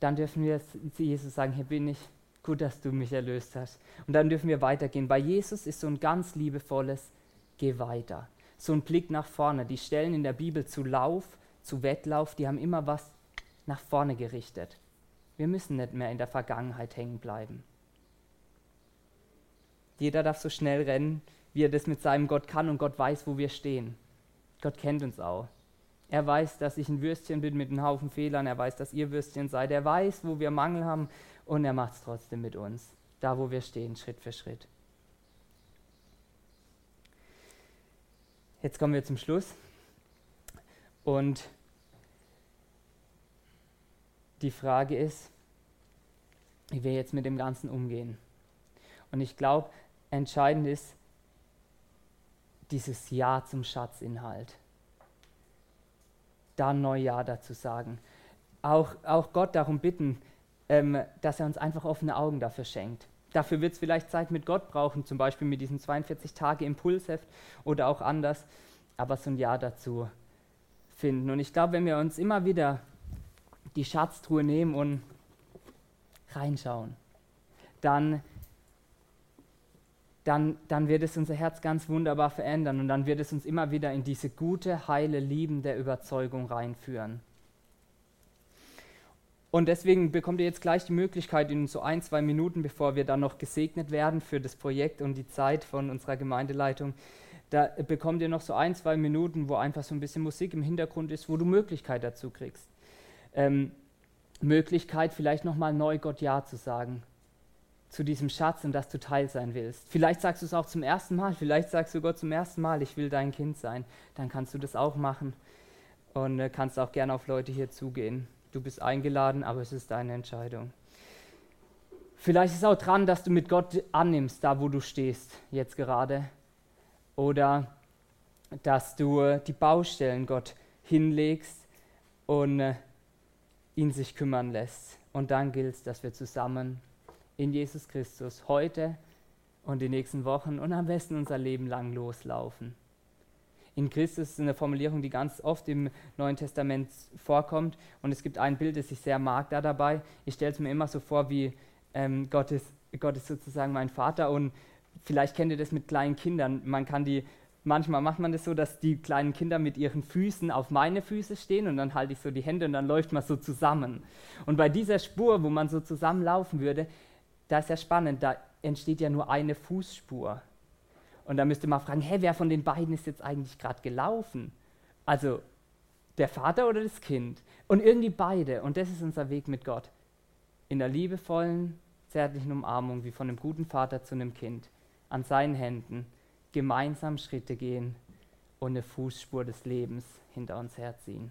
dann dürfen wir zu Jesus sagen, hier bin ich, gut, dass du mich erlöst hast. Und dann dürfen wir weitergehen. Bei Jesus ist so ein ganz liebevolles, geh weiter. So ein Blick nach vorne. Die Stellen in der Bibel zu Lauf, zu Wettlauf, die haben immer was nach vorne gerichtet. Wir müssen nicht mehr in der Vergangenheit hängen bleiben. Jeder darf so schnell rennen, wie er das mit seinem Gott kann und Gott weiß, wo wir stehen. Gott kennt uns auch. Er weiß, dass ich ein Würstchen bin mit einem Haufen Fehlern. Er weiß, dass ihr Würstchen seid. Er weiß, wo wir Mangel haben und er macht es trotzdem mit uns. Da, wo wir stehen, Schritt für Schritt. Jetzt kommen wir zum Schluss. Und die Frage ist, wie wir jetzt mit dem Ganzen umgehen. Und ich glaube, entscheidend ist, dieses Ja zum Schatzinhalt. Da ein Neujahr dazu sagen. Auch, auch Gott darum bitten, ähm, dass er uns einfach offene Augen dafür schenkt. Dafür wird es vielleicht Zeit mit Gott brauchen, zum Beispiel mit diesem 42-Tage-Impulsheft oder auch anders, aber so ein Ja dazu finden. Und ich glaube, wenn wir uns immer wieder die Schatztruhe nehmen und reinschauen, dann dann, dann wird es unser Herz ganz wunderbar verändern und dann wird es uns immer wieder in diese gute, heile, liebende Überzeugung reinführen. Und deswegen bekommt ihr jetzt gleich die Möglichkeit, in so ein, zwei Minuten, bevor wir dann noch gesegnet werden für das Projekt und die Zeit von unserer Gemeindeleitung, da bekommt ihr noch so ein, zwei Minuten, wo einfach so ein bisschen Musik im Hintergrund ist, wo du Möglichkeit dazu kriegst. Ähm, Möglichkeit, vielleicht nochmal neu Gott Ja zu sagen zu diesem Schatz und dass du Teil sein willst. Vielleicht sagst du es auch zum ersten Mal, vielleicht sagst du Gott zum ersten Mal, ich will dein Kind sein. Dann kannst du das auch machen und äh, kannst auch gerne auf Leute hier zugehen. Du bist eingeladen, aber es ist deine Entscheidung. Vielleicht ist auch dran, dass du mit Gott annimmst, da wo du stehst, jetzt gerade. Oder dass du äh, die Baustellen Gott hinlegst und äh, ihn sich kümmern lässt. Und dann gilt es, dass wir zusammen in Jesus Christus heute und die nächsten Wochen und am besten unser Leben lang loslaufen. In Christus ist eine Formulierung, die ganz oft im Neuen Testament vorkommt und es gibt ein Bild, das ich sehr mag da dabei. Ich stelle es mir immer so vor, wie ähm, Gott, ist, Gott ist sozusagen mein Vater und vielleicht kennt ihr das mit kleinen Kindern. Man kann die manchmal macht man das so, dass die kleinen Kinder mit ihren Füßen auf meine Füße stehen und dann halte ich so die Hände und dann läuft man so zusammen. Und bei dieser Spur, wo man so zusammenlaufen würde, da ist ja spannend, da entsteht ja nur eine Fußspur. Und da müsste man fragen, hä, wer von den beiden ist jetzt eigentlich gerade gelaufen? Also der Vater oder das Kind? Und irgendwie beide. Und das ist unser Weg mit Gott. In der liebevollen, zärtlichen Umarmung, wie von einem guten Vater zu einem Kind. An seinen Händen gemeinsam Schritte gehen und eine Fußspur des Lebens hinter uns herziehen.